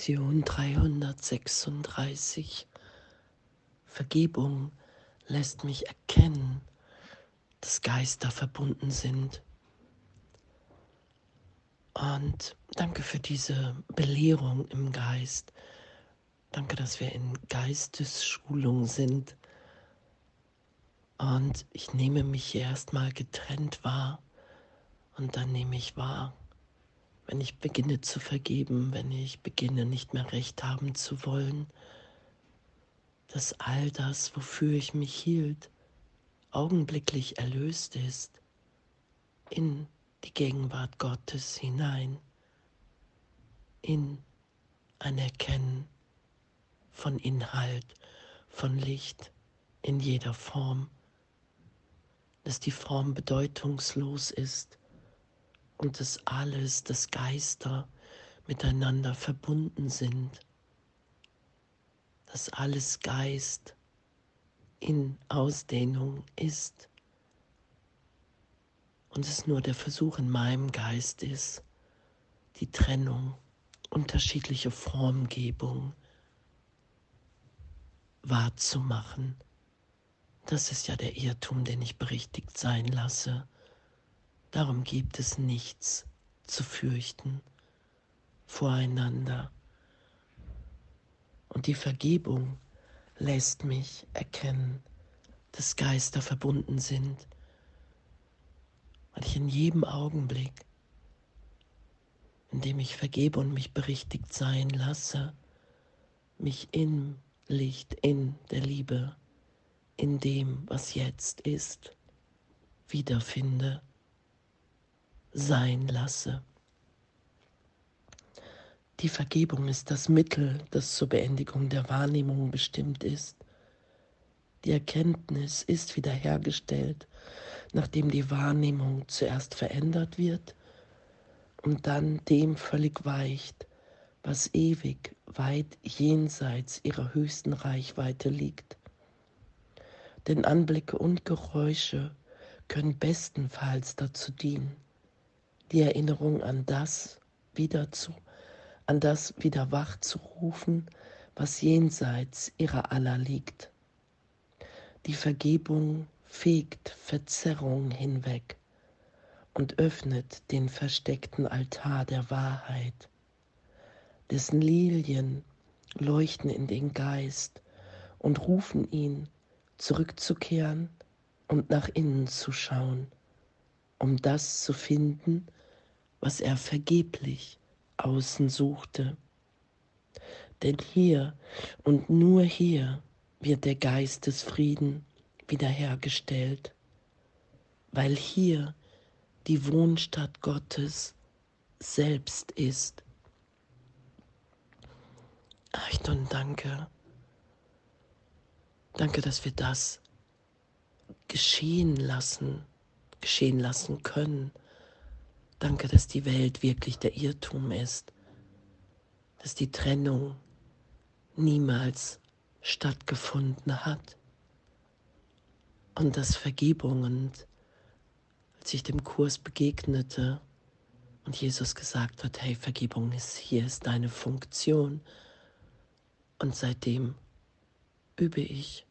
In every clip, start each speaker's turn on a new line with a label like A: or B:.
A: Lektion 336. Vergebung lässt mich erkennen, dass Geister verbunden sind. Und danke für diese Belehrung im Geist. Danke, dass wir in Geistesschulung sind. Und ich nehme mich erstmal getrennt wahr und dann nehme ich wahr, wenn ich beginne zu vergeben, wenn ich beginne nicht mehr recht haben zu wollen, dass all das, wofür ich mich hielt, augenblicklich erlöst ist in die Gegenwart Gottes hinein, in ein Erkennen von Inhalt, von Licht in jeder Form, dass die Form bedeutungslos ist, und dass alles, dass Geister miteinander verbunden sind, dass alles Geist in Ausdehnung ist und es nur der Versuch in meinem Geist ist, die Trennung, unterschiedliche Formgebung wahrzumachen. Das ist ja der Irrtum, den ich berichtigt sein lasse. Darum gibt es nichts zu fürchten voreinander. Und die Vergebung lässt mich erkennen, dass Geister verbunden sind, weil ich in jedem Augenblick, in dem ich vergebe und mich berichtigt sein lasse, mich im Licht, in der Liebe, in dem, was jetzt ist, wiederfinde sein lasse. Die Vergebung ist das Mittel, das zur Beendigung der Wahrnehmung bestimmt ist. Die Erkenntnis ist wiederhergestellt, nachdem die Wahrnehmung zuerst verändert wird und dann dem völlig weicht, was ewig weit jenseits ihrer höchsten Reichweite liegt. Denn Anblicke und Geräusche können bestenfalls dazu dienen, die Erinnerung an das wieder zu, an das wieder wach zu rufen, was jenseits ihrer aller liegt. Die Vergebung fegt Verzerrung hinweg und öffnet den versteckten Altar der Wahrheit, dessen Lilien leuchten in den Geist und rufen ihn, zurückzukehren und nach innen zu schauen, um das zu finden, was er vergeblich außen suchte. Denn hier und nur hier wird der Geist des Frieden wiederhergestellt, weil hier die Wohnstadt Gottes selbst ist. Achtung, danke. Danke, dass wir das geschehen lassen, geschehen lassen können Danke, dass die Welt wirklich der Irrtum ist, dass die Trennung niemals stattgefunden hat und dass Vergebung und als ich dem Kurs begegnete und Jesus gesagt hat, hey, Vergebung ist hier, ist deine Funktion und seitdem übe ich,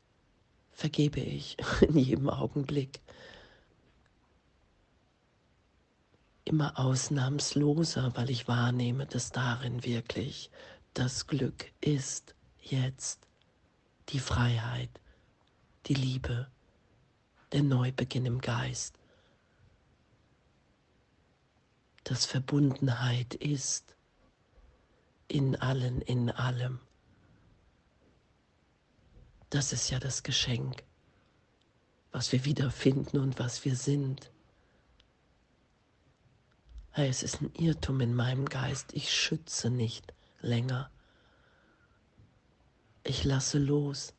A: vergebe ich in jedem Augenblick. Immer ausnahmsloser, weil ich wahrnehme, dass darin wirklich das Glück ist, jetzt die Freiheit, die Liebe, der Neubeginn im Geist, dass Verbundenheit ist in allen, in allem. Das ist ja das Geschenk, was wir wiederfinden und was wir sind. Es ist ein Irrtum in meinem Geist. Ich schütze nicht länger. Ich lasse los.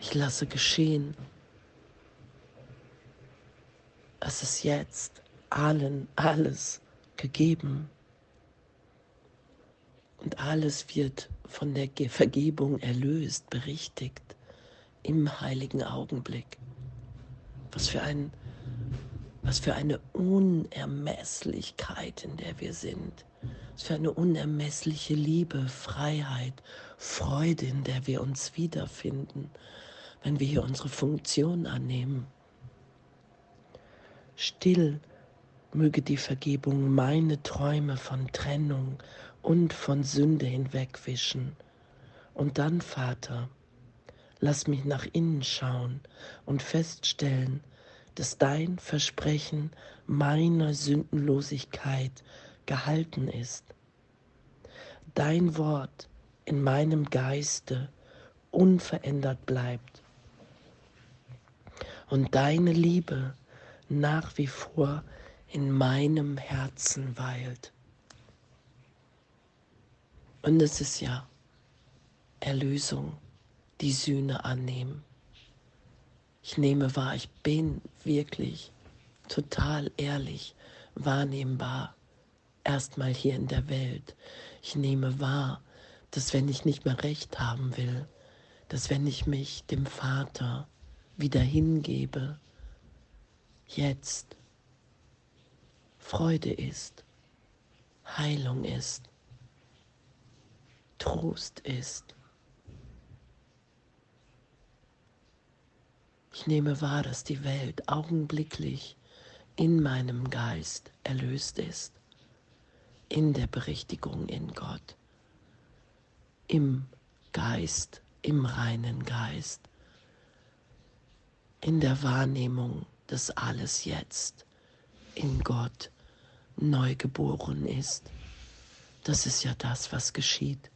A: Ich lasse geschehen. Es ist jetzt allen alles gegeben. Und alles wird von der Vergebung erlöst, berichtigt im heiligen Augenblick. Was für ein Was für eine Unermesslichkeit, in der wir sind. Was für eine unermessliche Liebe, Freiheit, Freude, in der wir uns wiederfinden, wenn wir hier unsere Funktion annehmen. Still möge die Vergebung meine Träume von Trennung und von Sünde hinwegwischen. Und dann, Vater, lass mich nach innen schauen und feststellen, dass dein Versprechen meiner Sündenlosigkeit gehalten ist. Dein Wort in meinem Geiste unverändert bleibt und deine Liebe nach wie vor in meinem Herzen weilt. Und es ist ja Erlösung, die Sühne annehmen. Ich nehme wahr, ich bin wirklich total ehrlich, wahrnehmbar, erstmal hier in der Welt. Ich nehme wahr, dass wenn ich nicht mehr recht haben will, dass wenn ich mich dem Vater wieder hingebe, jetzt Freude ist, Heilung ist, Trost ist. Ich nehme wahr, dass die Welt augenblicklich in meinem Geist erlöst ist, in der Berichtigung in Gott, im Geist, im reinen Geist, in der Wahrnehmung, dass alles jetzt in Gott neu geboren ist. Das ist ja das, was geschieht.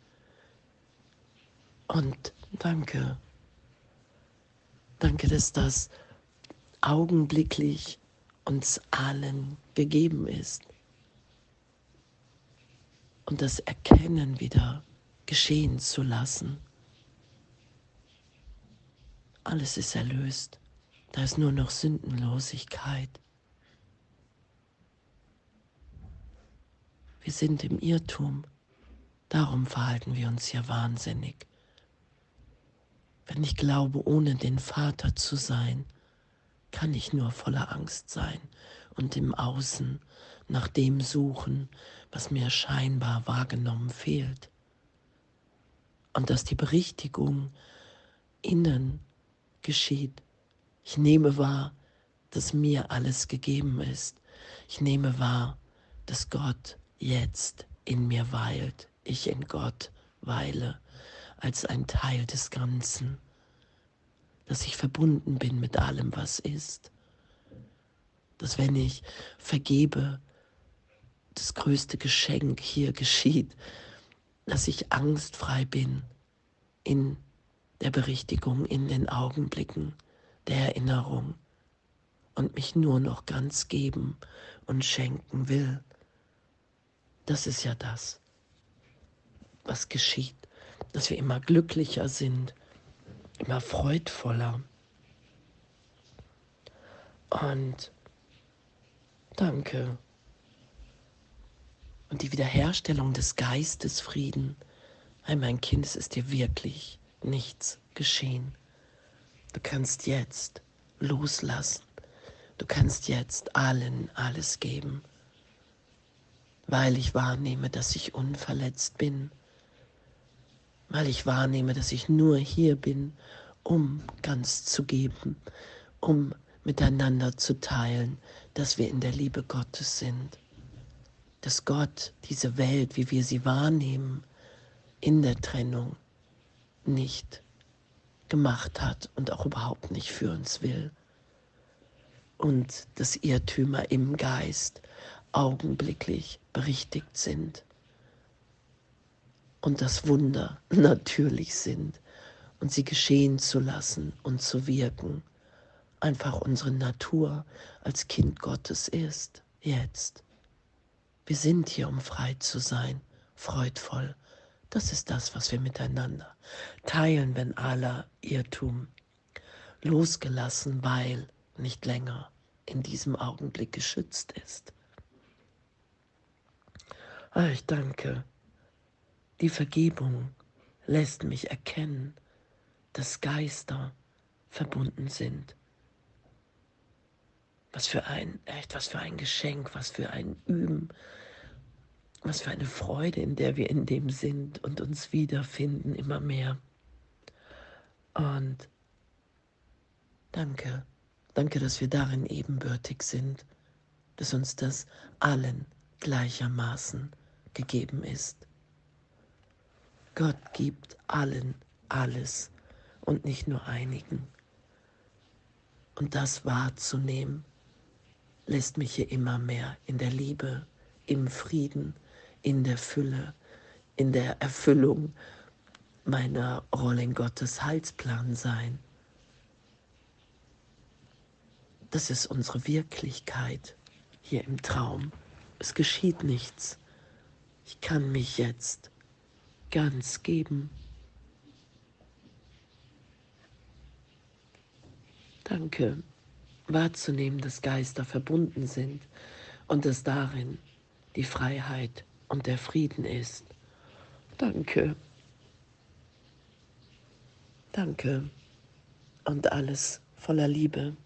A: Und danke Danke, dass das augenblicklich uns allen gegeben ist. Und das Erkennen wieder geschehen zu lassen. Alles ist erlöst. Da ist nur noch Sündenlosigkeit. Wir sind im Irrtum. Darum verhalten wir uns hier wahnsinnig wenn ich glaube, ohne den Vater zu sein, kann ich nur voller Angst sein und im Außen nach dem suchen, was mir scheinbar wahrgenommen fehlt. Und dass die Berichtigung innen geschieht. Ich nehme wahr, dass mir alles gegeben ist. Ich nehme wahr, dass Gott jetzt in mir weilt, ich in Gott weile als ein Teil des Ganzen, dass ich verbunden bin mit allem, was ist, dass wenn ich vergebe, das größte Geschenk hier geschieht, dass ich angstfrei bin in der Berichtigung, in den Augenblicken der Erinnerung und mich nur noch ganz geben und schenken will. Das ist ja das, was geschieht dass wir immer glücklicher sind, immer freudvoller. Und danke. Und die Wiederherstellung des Geistes Frieden. Hey, mein Kind, es ist dir wirklich nichts geschehen. Du kannst jetzt loslassen. Du kannst jetzt allen alles geben, weil ich wahrnehme, dass ich unverletzt bin weil ich wahrnehme, dass ich nur hier bin, um ganz zu geben, um miteinander zu teilen, dass wir in der Liebe Gottes sind, dass Gott diese Welt, wie wir sie wahrnehmen, in der Trennung nicht gemacht hat und auch überhaupt nicht für uns will. Und dass Irrtümer im Geist augenblicklich berichtigt sind und das Wunder natürlich sind und sie geschehen zu lassen und zu wirken. Einfach unsere Natur als Kind Gottes ist, jetzt. Wir sind hier, um frei zu sein, freudvoll. Das ist das, was wir miteinander teilen, wenn aller Irrtum losgelassen, weil nicht länger in diesem Augenblick geschützt ist. Ah, ich danke die Vergebung lässt mich erkennen, dass Geister verbunden sind. Was für ein, echt, was für ein Geschenk, was für ein Üben, was für eine Freude, in der wir in dem sind und uns wiederfinden immer mehr. Und danke, danke, dass wir darin ebenbürtig sind, dass uns das allen gleichermaßen gegeben ist. Gott gibt allen alles und nicht nur einigen. Und das wahrzunehmen, lässt mich hier immer mehr in der Liebe, im Frieden, in der Fülle, in der Erfüllung meiner Rolle in Gottes Heilsplan sein. Das ist unsere Wirklichkeit hier im Traum. Es geschieht nichts. Ich kann mich jetzt ganz geben. Danke, wahrzunehmen, dass Geister verbunden sind und dass darin die Freiheit und der Frieden ist. Danke. Danke und alles voller Liebe.